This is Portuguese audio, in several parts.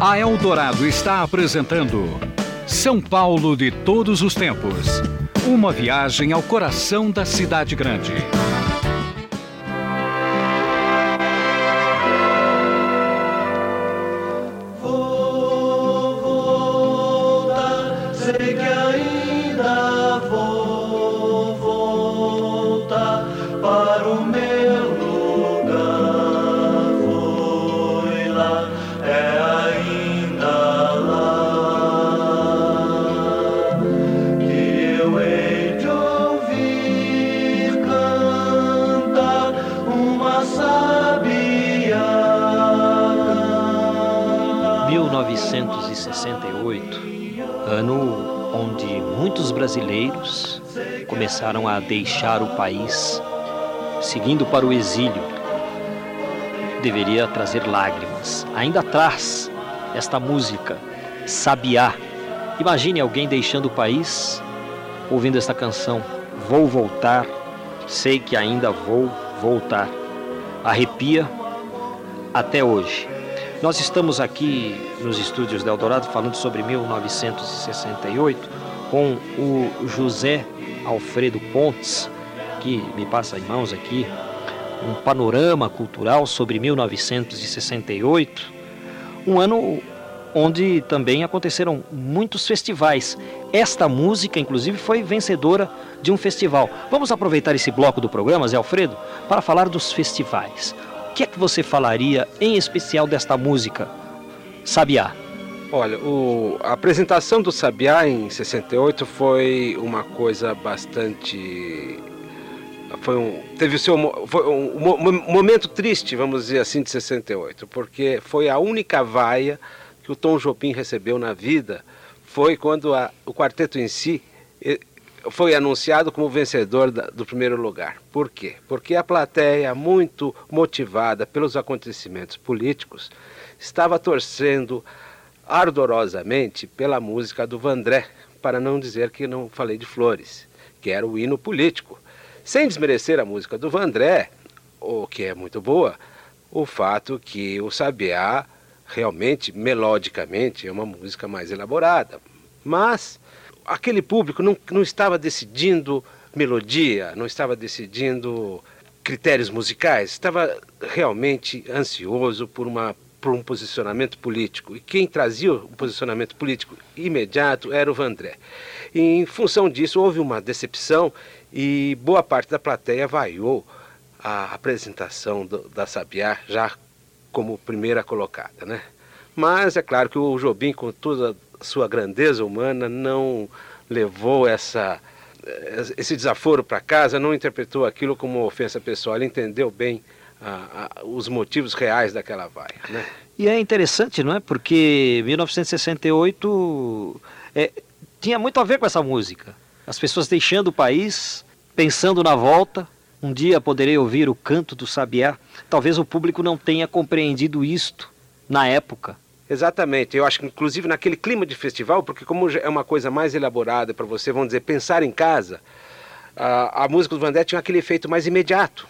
A Eldorado está apresentando São Paulo de todos os tempos. Uma viagem ao coração da cidade grande. Brasileiros começaram a deixar o país, seguindo para o exílio. Deveria trazer lágrimas. Ainda traz esta música, Sabiá. Imagine alguém deixando o país, ouvindo esta canção. Vou voltar, sei que ainda vou voltar. Arrepia até hoje. Nós estamos aqui nos estúdios da Eldorado falando sobre 1968 com o José Alfredo Pontes, que me passa em mãos aqui um panorama cultural sobre 1968, um ano onde também aconteceram muitos festivais. Esta música, inclusive, foi vencedora de um festival. Vamos aproveitar esse bloco do programa, Zé Alfredo, para falar dos festivais. O que é que você falaria em especial desta música, Sabiá? Olha, o, a apresentação do Sabiá em 68 foi uma coisa bastante. Foi um, teve o seu um, um, momento triste, vamos dizer assim, de 68, porque foi a única vaia que o Tom Jobim recebeu na vida. Foi quando a, o quarteto em si foi anunciado como vencedor da, do primeiro lugar. Por quê? Porque a plateia, muito motivada pelos acontecimentos políticos, estava torcendo ardorosamente pela música do Vandré, para não dizer que não falei de Flores, que era o hino político. Sem desmerecer a música do Vandré, o que é muito boa, o fato que o Sabiá realmente, melodicamente, é uma música mais elaborada. Mas aquele público não, não estava decidindo melodia, não estava decidindo critérios musicais, estava realmente ansioso por uma por um posicionamento político. E quem trazia o posicionamento político imediato era o Vandré. E, em função disso, houve uma decepção e boa parte da plateia vaiou a apresentação do, da Sabiá já como primeira colocada. Né? Mas é claro que o Jobim, com toda a sua grandeza humana, não levou essa esse desaforo para casa, não interpretou aquilo como ofensa pessoal, ele entendeu bem a, a, os motivos reais daquela vaia. Né? E é interessante, não é? Porque 1968 é, tinha muito a ver com essa música. As pessoas deixando o país, pensando na volta. Um dia poderei ouvir o canto do sabiá. Talvez o público não tenha compreendido isto na época. Exatamente. Eu acho que, inclusive, naquele clima de festival, porque como é uma coisa mais elaborada para você, vamos dizer, pensar em casa, a, a música do Vandé tinha aquele efeito mais imediato.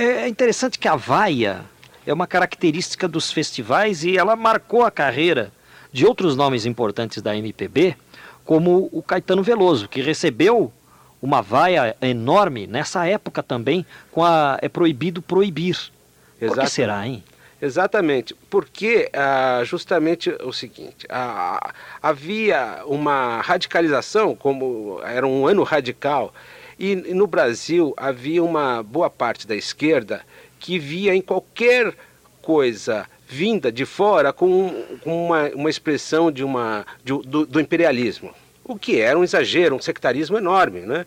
É interessante que a vaia é uma característica dos festivais e ela marcou a carreira de outros nomes importantes da MPB, como o Caetano Veloso, que recebeu uma vaia enorme nessa época também com a É Proibido Proibir. Por que será, hein? Exatamente, porque ah, justamente o seguinte, ah, havia uma radicalização, como era um ano radical, e, no Brasil havia uma boa parte da esquerda que via em qualquer coisa vinda de fora com, uma, uma expressão de uma, de, do, do imperialismo, o que era um exagero, um sectarismo enorme. Né?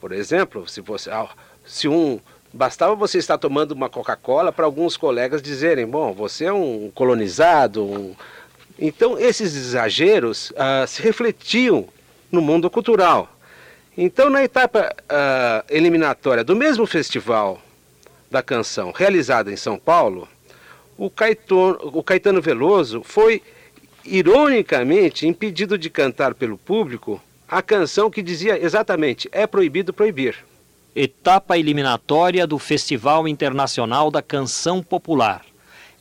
Por exemplo, se, você, se um Bastava você estar tomando uma Coca-Cola para alguns colegas dizerem: bom, você é um colonizado. Um... Então, esses exageros uh, se refletiam no mundo cultural. Então, na etapa uh, eliminatória do mesmo festival da canção realizada em São Paulo, o Caetano, o Caetano Veloso foi, ironicamente, impedido de cantar pelo público a canção que dizia exatamente: é proibido proibir. Etapa eliminatória do Festival Internacional da Canção Popular.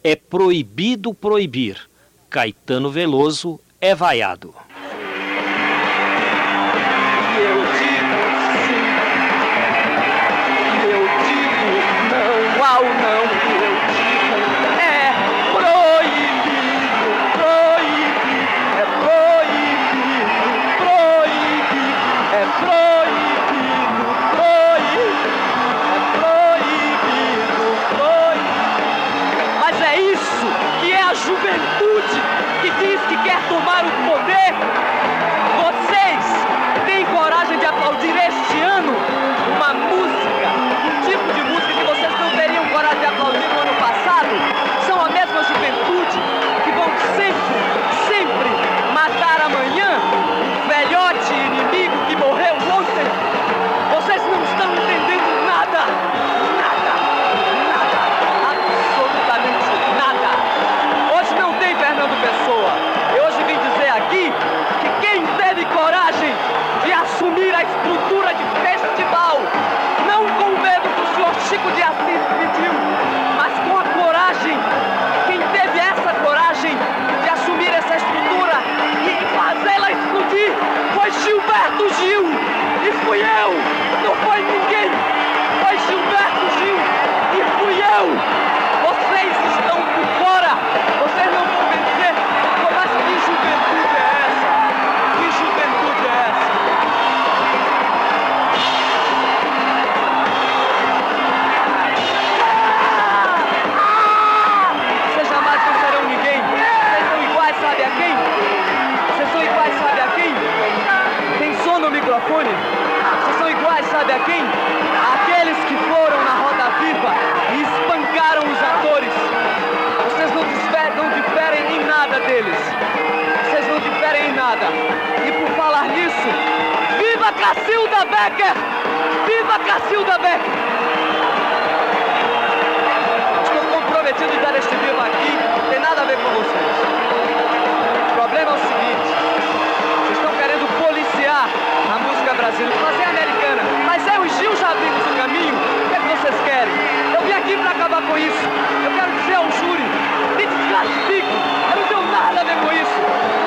É proibido proibir. Caetano Veloso é vaiado. Cacilda Becker! Viva Cacilda Becker! Estou comprometido em dar este viva aqui, não tem nada a ver com vocês. O problema é o seguinte, vocês estão querendo policiar a música brasileira, fazer americana, mas eu e Gil já abrimos o caminho, o que é que vocês querem? Eu vim aqui para acabar com isso. Eu quero dizer ao júri, me desclassifique, eu não tenho nada a ver com isso,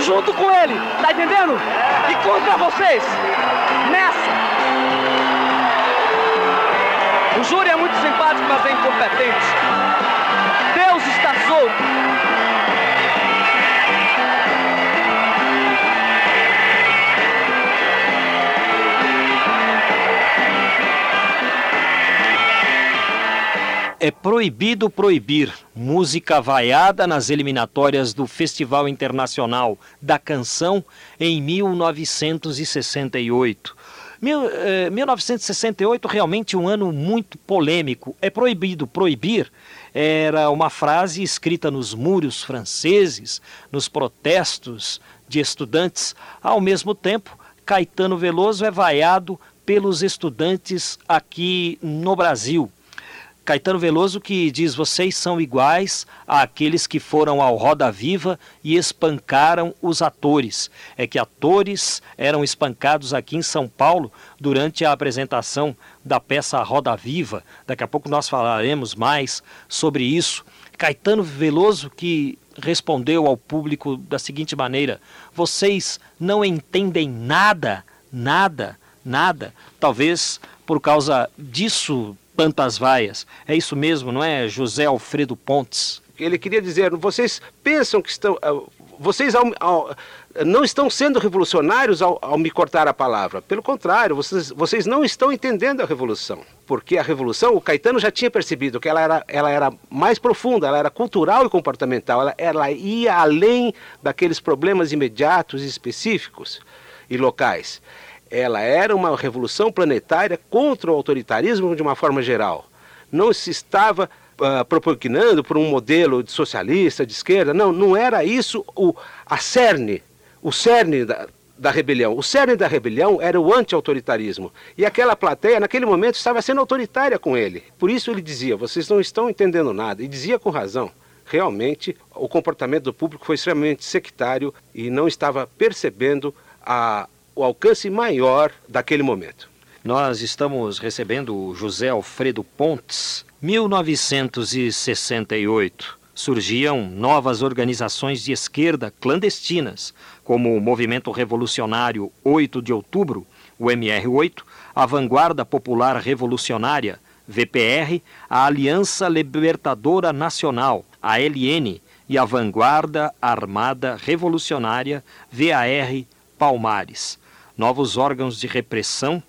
junto com ele, tá entendendo? E contra vocês, nessa. O júri é muito simpático, mas é incompetente. Deus está solto. É proibido proibir música vaiada nas eliminatórias do Festival Internacional da Canção em 1968. Mil, eh, 1968 realmente um ano muito polêmico. É proibido proibir era uma frase escrita nos muros franceses, nos protestos de estudantes. Ao mesmo tempo, Caetano Veloso é vaiado pelos estudantes aqui no Brasil. Caetano Veloso que diz: vocês são iguais àqueles que foram ao Roda Viva e espancaram os atores. É que atores eram espancados aqui em São Paulo durante a apresentação da peça Roda Viva. Daqui a pouco nós falaremos mais sobre isso. Caetano Veloso que respondeu ao público da seguinte maneira: vocês não entendem nada, nada, nada. Talvez por causa disso tantas vaias. É isso mesmo, não é, José Alfredo Pontes? Ele queria dizer, vocês pensam que estão, ah, vocês ao, ao, não estão sendo revolucionários ao, ao, me cortar a palavra. Pelo contrário, vocês, vocês não estão entendendo a revolução. Porque a revolução, o Caetano já tinha percebido que ela era, ela era mais profunda, ela era cultural e comportamental, ela, ela ia além daqueles problemas imediatos e específicos e locais. Ela era uma revolução planetária contra o autoritarismo de uma forma geral. Não se estava uh, propugnando por um modelo de socialista, de esquerda. Não, não era isso o, a cerne, o cerne da, da rebelião. O cerne da rebelião era o anti-autoritarismo. E aquela plateia, naquele momento, estava sendo autoritária com ele. Por isso ele dizia: vocês não estão entendendo nada. E dizia com razão. Realmente, o comportamento do público foi extremamente sectário e não estava percebendo a, o alcance maior daquele momento. Nós estamos recebendo José Alfredo Pontes, 1968. Surgiam novas organizações de esquerda clandestinas, como o Movimento Revolucionário 8 de Outubro, o MR8, a Vanguarda Popular Revolucionária, VPR, a Aliança Libertadora Nacional, a LN, e a Vanguarda Armada Revolucionária, VAR Palmares. Novos órgãos de repressão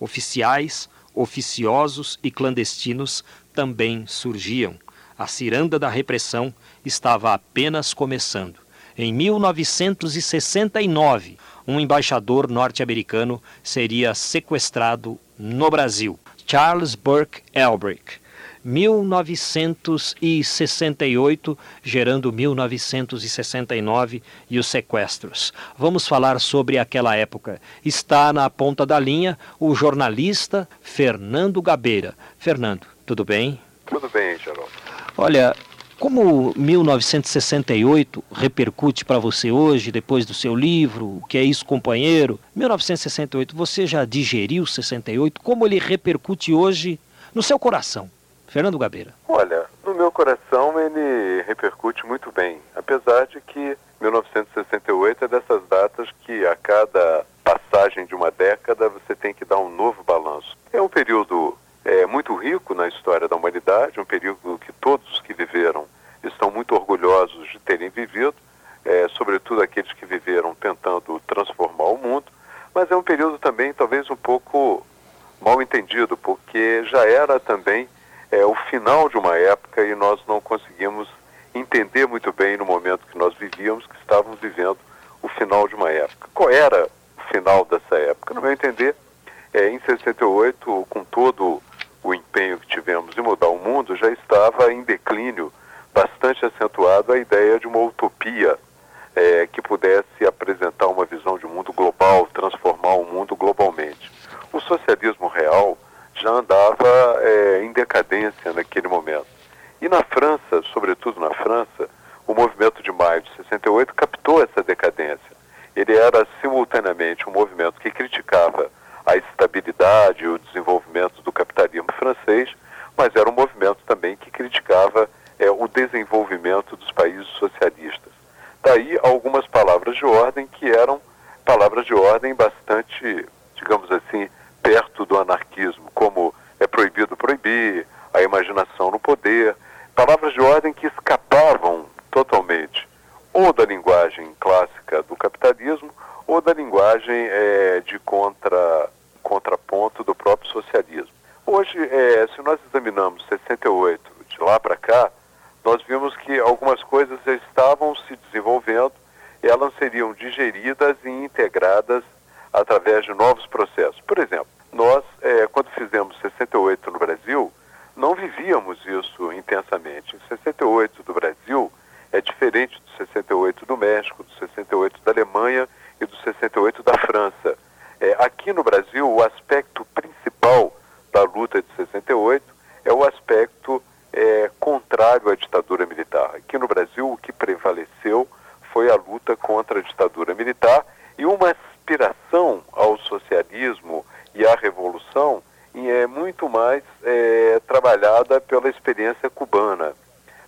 oficiais, oficiosos e clandestinos também surgiam. A ciranda da repressão estava apenas começando. Em 1969, um embaixador norte-americano seria sequestrado no Brasil. Charles Burke Elbrick, 1968, gerando 1969 e os sequestros. Vamos falar sobre aquela época. Está na ponta da linha o jornalista Fernando Gabeira. Fernando, tudo bem? Tudo bem, Geraldo. Olha, como 1968 repercute para você hoje, depois do seu livro, O que é isso, companheiro? 1968, você já digeriu 68? Como ele repercute hoje no seu coração? Fernando Gabeira. Olha, no meu coração ele repercute muito bem, apesar de que 1968 é dessas datas que a cada passagem de uma década você tem que dar um novo balanço. É um período é, muito rico na história da humanidade, um período que todos que viveram estão muito orgulhosos de terem vivido, é, sobretudo aqueles que viveram tentando transformar o mundo, mas é um período também talvez um pouco mal entendido, porque já era também é o final de uma época e nós não conseguimos entender muito bem no momento que nós vivíamos que estávamos vivendo o final de uma época. Qual era o final dessa época? No meu entender, é, em 68, com todo o empenho que tivemos em mudar o mundo, já estava em declínio bastante acentuado a ideia de uma utopia é, que pudesse apresentar uma visão de mundo global, transformar o mundo globalmente. O socialismo real já andava é, em decadência naquele momento. E na França, sobretudo na França, o movimento de maio de 68 captou essa decadência. Ele era simultaneamente um movimento que criticava a estabilidade e o desenvolvimento do capitalismo francês, mas era um movimento também que criticava é, o desenvolvimento dos países socialistas. Daí algumas palavras de ordem que eram palavras de ordem bastante, digamos assim, perto do anarquismo, como é proibido proibir, a imaginação no poder, palavras de ordem que escapavam totalmente ou da linguagem clássica do capitalismo ou da linguagem é, de contra, contraponto do próprio socialismo. Hoje, é, se nós examinamos 68 de lá para cá, nós vimos que algumas coisas já estavam se desenvolvendo, elas seriam digeridas e integradas através de novos processos. Por exemplo, nós, é, quando fizemos 68 no Brasil, não vivíamos isso intensamente. O 68 do Brasil é diferente do 68 do México, do 68 da Alemanha e do 68 da França. É, aqui no Brasil, o aspecto principal da luta de 68 é o aspecto é, contrário à ditadura militar. Aqui no Brasil, o que prevaleceu foi a luta contra a ditadura militar e uma aspiração ao socialismo e à revolução é muito mais é, trabalhada pela experiência cubana.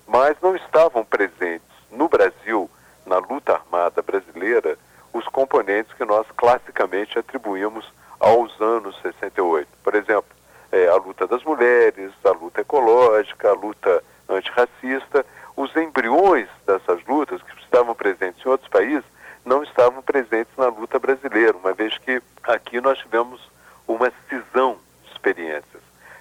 Mas não estavam presentes no Brasil, na luta armada brasileira, os componentes que nós classicamente atribuímos aos anos 68. Por exemplo, é, a luta das mulheres, a luta ecológica, a luta antirracista, os embriões dessas lutas que estavam presentes em outros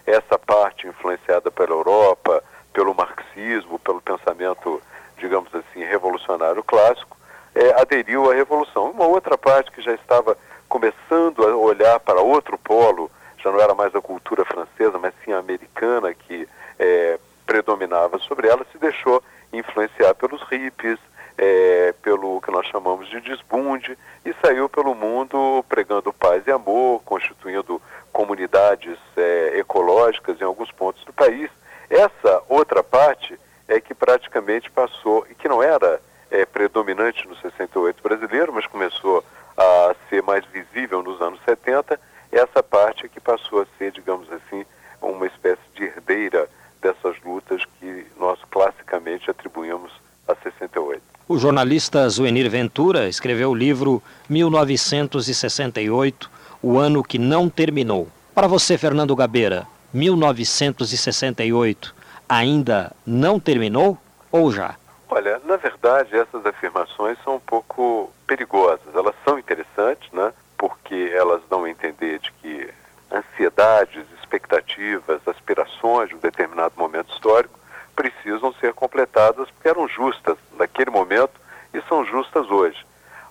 essa parte influenciada pela Europa, pelo marxismo, pelo pensamento, digamos assim, revolucionário clássico, é, aderiu à revolução. Uma outra parte que já estava começando a olhar para outro polo, já não era mais a cultura francesa, mas sim a americana que é, predominava sobre ela, se deixou influenciar pelos hippies, é, pelo que nós chamamos de desbunde, e saiu pelo mundo pregando paz e amor, constituindo comunidades é, ecológicas em alguns pontos do país. Essa outra parte é que praticamente passou, e que não era é, predominante no 68 brasileiro, mas começou a ser mais visível nos anos 70, essa parte é que passou a ser, digamos assim, uma espécie de herdeira dessas lutas que nós classicamente atribuímos a 68. O jornalista Zuenir Ventura escreveu o livro 1968, o ano que não terminou. Para você, Fernando Gabeira, 1968 ainda não terminou ou já? Olha, na verdade, essas afirmações são um pouco perigosas. Elas são interessantes, né? Porque elas dão a entender de que ansiedades, expectativas, aspirações de um determinado momento histórico precisam ser completadas porque eram justas naquele momento e são justas hoje.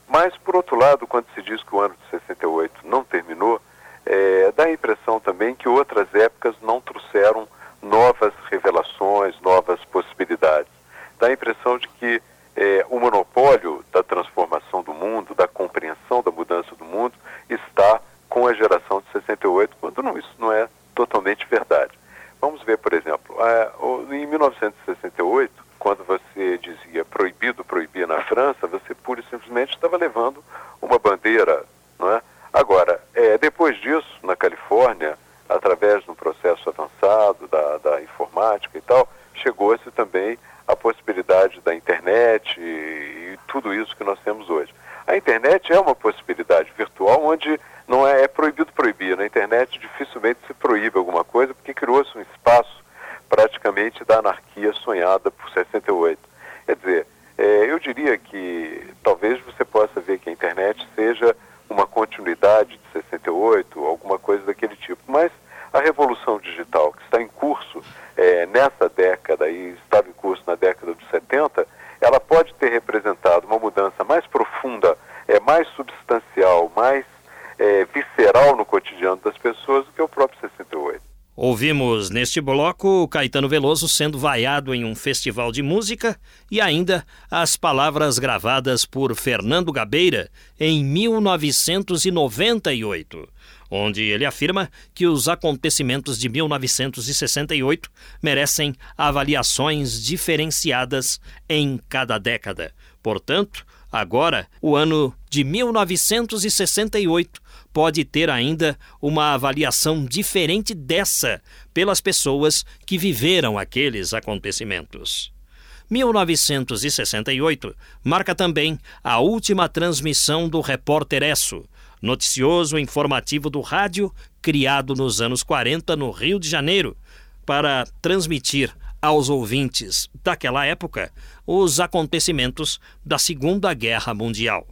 Mas, por outro lado, quando se diz que o ano de 68 não terminou, é, dá a impressão também que outras épocas não trouxeram novas revelações, novas possibilidades. Dá a impressão de que é, o monopólio da transformação do mundo, da compreensão da mudança do mundo, está com a geração de 68, quando não, isso não é totalmente verdade. Vamos ver, por exemplo, em 1968, quando você dizia proibido proibir na França, você pura e simplesmente estava levando uma bandeira, não é? Agora, é, depois disso, na Califórnia, através de um processo avançado da, da informática e tal, chegou-se também a possibilidade da internet e, e, tudo isso que nós temos hoje. A internet é uma possibilidade virtual onde não é, é proibido proibir. Na internet dificilmente se proíbe alguma coisa porque criou-se um espaço praticamente da anarquia sonhada por 68. Quer dizer, é, eu diria que talvez você possa ver que a internet seja uma continuidade de 68, alguma coisa daquele tipo. Mas a revolução digital que está em curso é, nessa década e estava em curso na década de 70, ela pode ter representado uma mudança mais profunda, é, mais substancial, mais é, visceral no cotidiano das pessoas do que o próprio 68. Ouvimos neste bloco Caetano Veloso sendo vaiado em um festival de música e ainda as palavras gravadas por Fernando Gabeira em 1998, onde ele afirma que os acontecimentos de 1968 merecem avaliações diferenciadas em cada década. Portanto, agora, o ano de 1968 pode ter ainda uma avaliação diferente dessa pelas pessoas que viveram aqueles acontecimentos. 1968 marca também a última transmissão do Repórter Esso, noticioso informativo do rádio criado nos anos 40 no Rio de Janeiro, para transmitir aos ouvintes daquela época os acontecimentos da Segunda Guerra Mundial.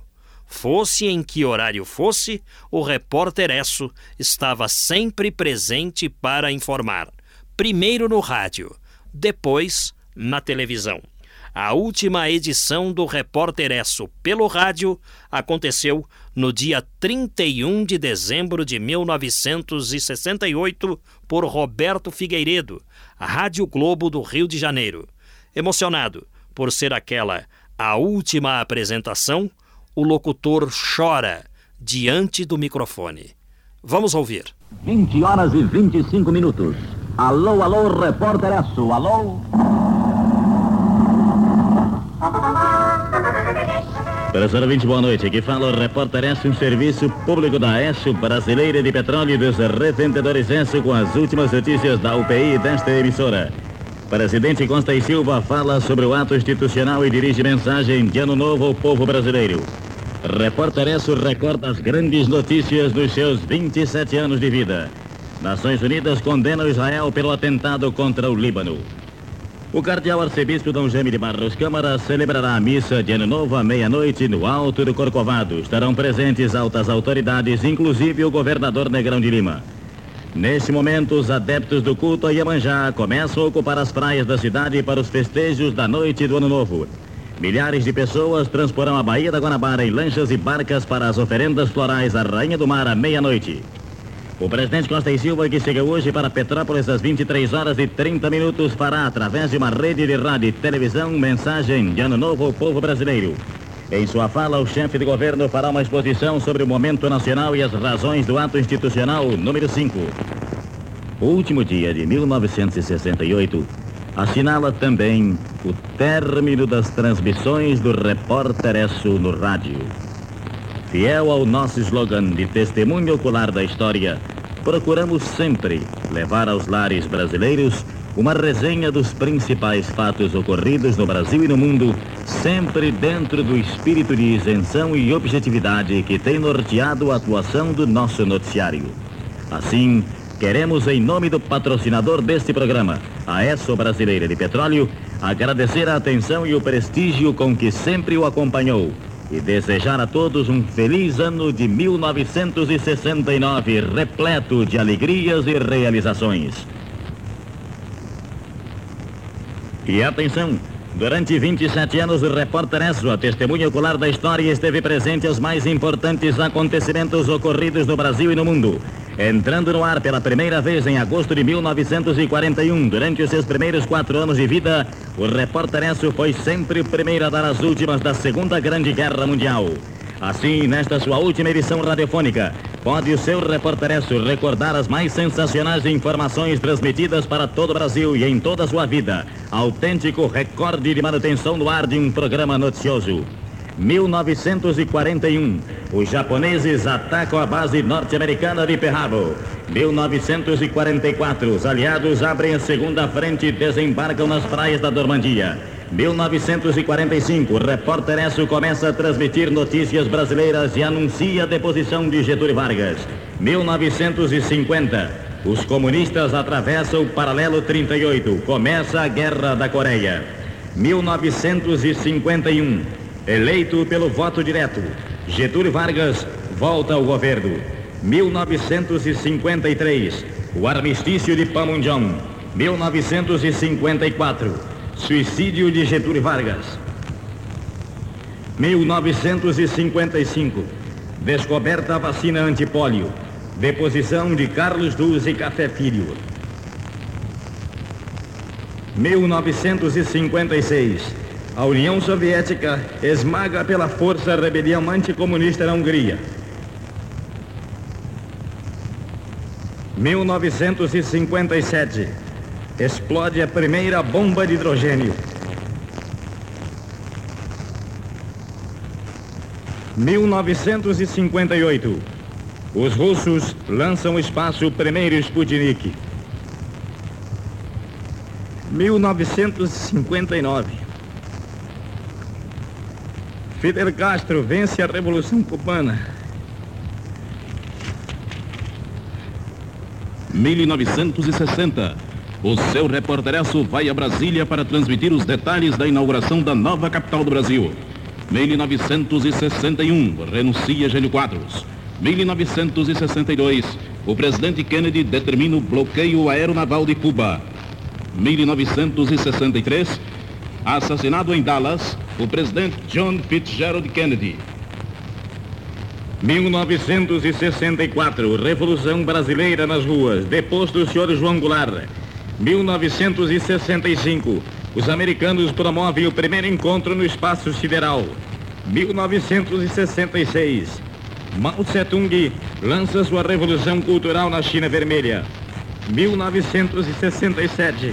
Fosse em que horário fosse, o repórter Esso estava sempre presente para informar. Primeiro no rádio, depois na televisão. A última edição do Repórter Esso pelo rádio aconteceu no dia 31 de dezembro de 1968 por Roberto Figueiredo, Rádio Globo do Rio de Janeiro. Emocionado por ser aquela a última apresentação, o locutor chora diante do microfone. Vamos ouvir. 20 horas e 25 minutos. Alô, alô, repórter Esso, alô? Professor 20, boa noite. Aqui fala o repórter Esso, um serviço público da Esso Brasileira de Petróleo e dos Revendedores Esso com as últimas notícias da UPI desta emissora. Presidente Costa e Silva fala sobre o ato institucional e dirige mensagem de ano novo ao povo brasileiro. Repórter Esso recorda as grandes notícias dos seus 27 anos de vida. Nações Unidas condenam Israel pelo atentado contra o Líbano. O cardeal arcebispo Dom Jaime de Barros Câmara celebrará a missa de Ano Novo à meia-noite no Alto do Corcovado. Estarão presentes altas autoridades, inclusive o governador Negrão de Lima. Neste momento, os adeptos do culto a Iemanjá começam a ocupar as praias da cidade para os festejos da noite do Ano Novo. Milhares de pessoas transporão a Baía da Guanabara em lanchas e barcas para as oferendas florais à Rainha do Mar à meia-noite. O presidente Costa e Silva, que chega hoje para Petrópolis às 23 horas e 30 minutos, fará, através de uma rede de rádio e televisão, mensagem de Ano Novo ao povo brasileiro. Em sua fala, o chefe de governo fará uma exposição sobre o momento nacional e as razões do ato institucional número 5. O último dia de 1968 assinala também o término das transmissões do Repórter Esso no rádio. Fiel ao nosso slogan de testemunho ocular da história, procuramos sempre levar aos lares brasileiros uma resenha dos principais fatos ocorridos no Brasil e no mundo, sempre dentro do espírito de isenção e objetividade que tem norteado a atuação do nosso noticiário. Assim, queremos, em nome do patrocinador deste programa, a ESSO Brasileira de Petróleo, agradecer a atenção e o prestígio com que sempre o acompanhou e desejar a todos um feliz ano de 1969, repleto de alegrias e realizações. E atenção! Durante 27 anos, o repórter Esso, a testemunha ocular da história, esteve presente aos mais importantes acontecimentos ocorridos no Brasil e no mundo. Entrando no ar pela primeira vez em agosto de 1941, durante os seus primeiros quatro anos de vida, o repórter Esso foi sempre o primeiro a dar as últimas da Segunda Grande Guerra Mundial. Assim, nesta sua última edição radiofônica, pode o seu reporteresso recordar as mais sensacionais informações transmitidas para todo o Brasil e em toda a sua vida. Autêntico recorde de manutenção no ar de um programa noticioso. 1941, os japoneses atacam a base norte-americana de Pearl Harbor. 1944, os aliados abrem a segunda frente e desembarcam nas praias da Normandia. 1945, o repórter Esso começa a transmitir notícias brasileiras e anuncia a deposição de Getúlio Vargas. 1950, os comunistas atravessam o paralelo 38. Começa a Guerra da Coreia. 1951, eleito pelo voto direto, Getúlio Vargas volta ao governo. 1953, o armistício de Panmunjom. 1954, Suicídio de Getúlio Vargas. 1955. Descoberta a vacina antipólio. Deposição de Carlos Duz e Café Filho. 1956. A União Soviética esmaga pela força a rebelião anticomunista na Hungria. 1957 explode a primeira bomba de hidrogênio. 1958. Os russos lançam ao espaço o primeiro Sputnik. 1959. Fidel Castro vence a Revolução Cubana. 1960. O seu repórteresso vai a Brasília para transmitir os detalhes da inauguração da nova capital do Brasil. 1961, renuncia Gênio Quadros. 1962, o presidente Kennedy determina o bloqueio aeronaval de Cuba. 1963, assassinado em Dallas, o presidente John Fitzgerald Kennedy. 1964, Revolução Brasileira nas ruas, deposto o senhor João Goulart. 1965, os americanos promovem o primeiro encontro no espaço sideral. 1966, Mao Tse-tung lança sua revolução cultural na China Vermelha. 1967,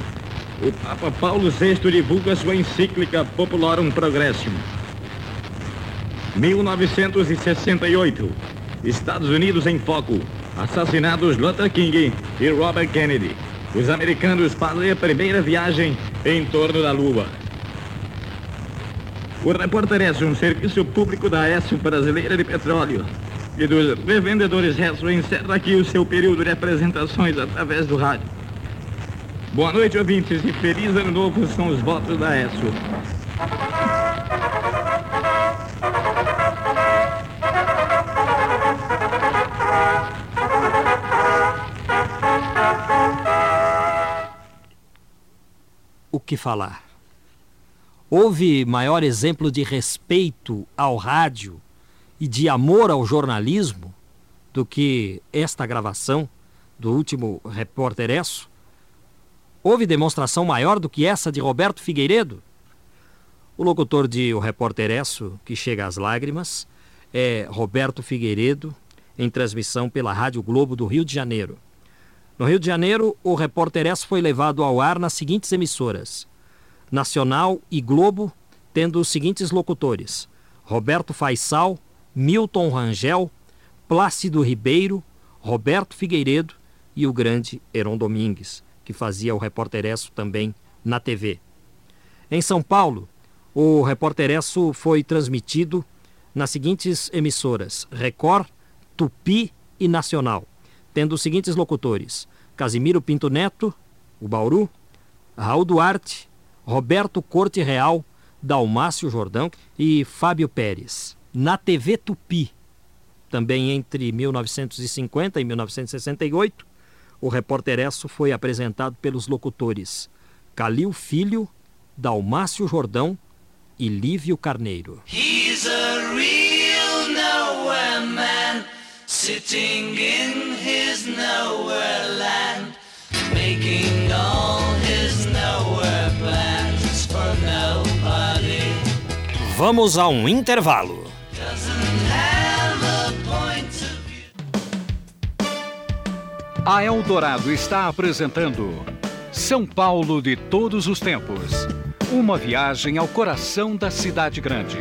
o Papa Paulo VI divulga sua encíclica Popularum Progressum. 1968, Estados Unidos em foco. Assassinados Luther King e Robert Kennedy. Os americanos fazem a primeira viagem em torno da Lua. O repórter S, um serviço público da S Brasileira de Petróleo e dos revendedores Resto encerra aqui o seu período de apresentações através do rádio. Boa noite, ouvintes, e feliz ano novo são os votos da ESO. O que falar? Houve maior exemplo de respeito ao rádio e de amor ao jornalismo do que esta gravação do último repórter ESO? Houve demonstração maior do que essa de Roberto Figueiredo? O locutor de O Repórter Esso, que chega às lágrimas, é Roberto Figueiredo, em transmissão pela Rádio Globo do Rio de Janeiro. No Rio de Janeiro, o Repórter Esso foi levado ao ar nas seguintes emissoras: Nacional e Globo, tendo os seguintes locutores: Roberto Faisal, Milton Rangel, Plácido Ribeiro, Roberto Figueiredo e o grande Heron Domingues, que fazia o Repórter Esso também na TV. Em São Paulo, o Repórter Esso foi transmitido nas seguintes emissoras: Record, Tupi e Nacional, tendo os seguintes locutores: Casimiro Pinto Neto, o Bauru, Raul Duarte, Roberto Corte Real, Dalmácio Jordão e Fábio Pérez na TV Tupi. Também entre 1950 e 1968, o Repórter Esso foi apresentado pelos locutores Calil Filho, Dalmácio Jordão e Lívio Carneiro. He's a real nowhere man, sitting in his nowhere land, making all his nowhere plans for nobody. Vamos a um intervalo. A Eldorado está apresentando São Paulo de todos os tempos. Uma viagem ao coração da cidade grande.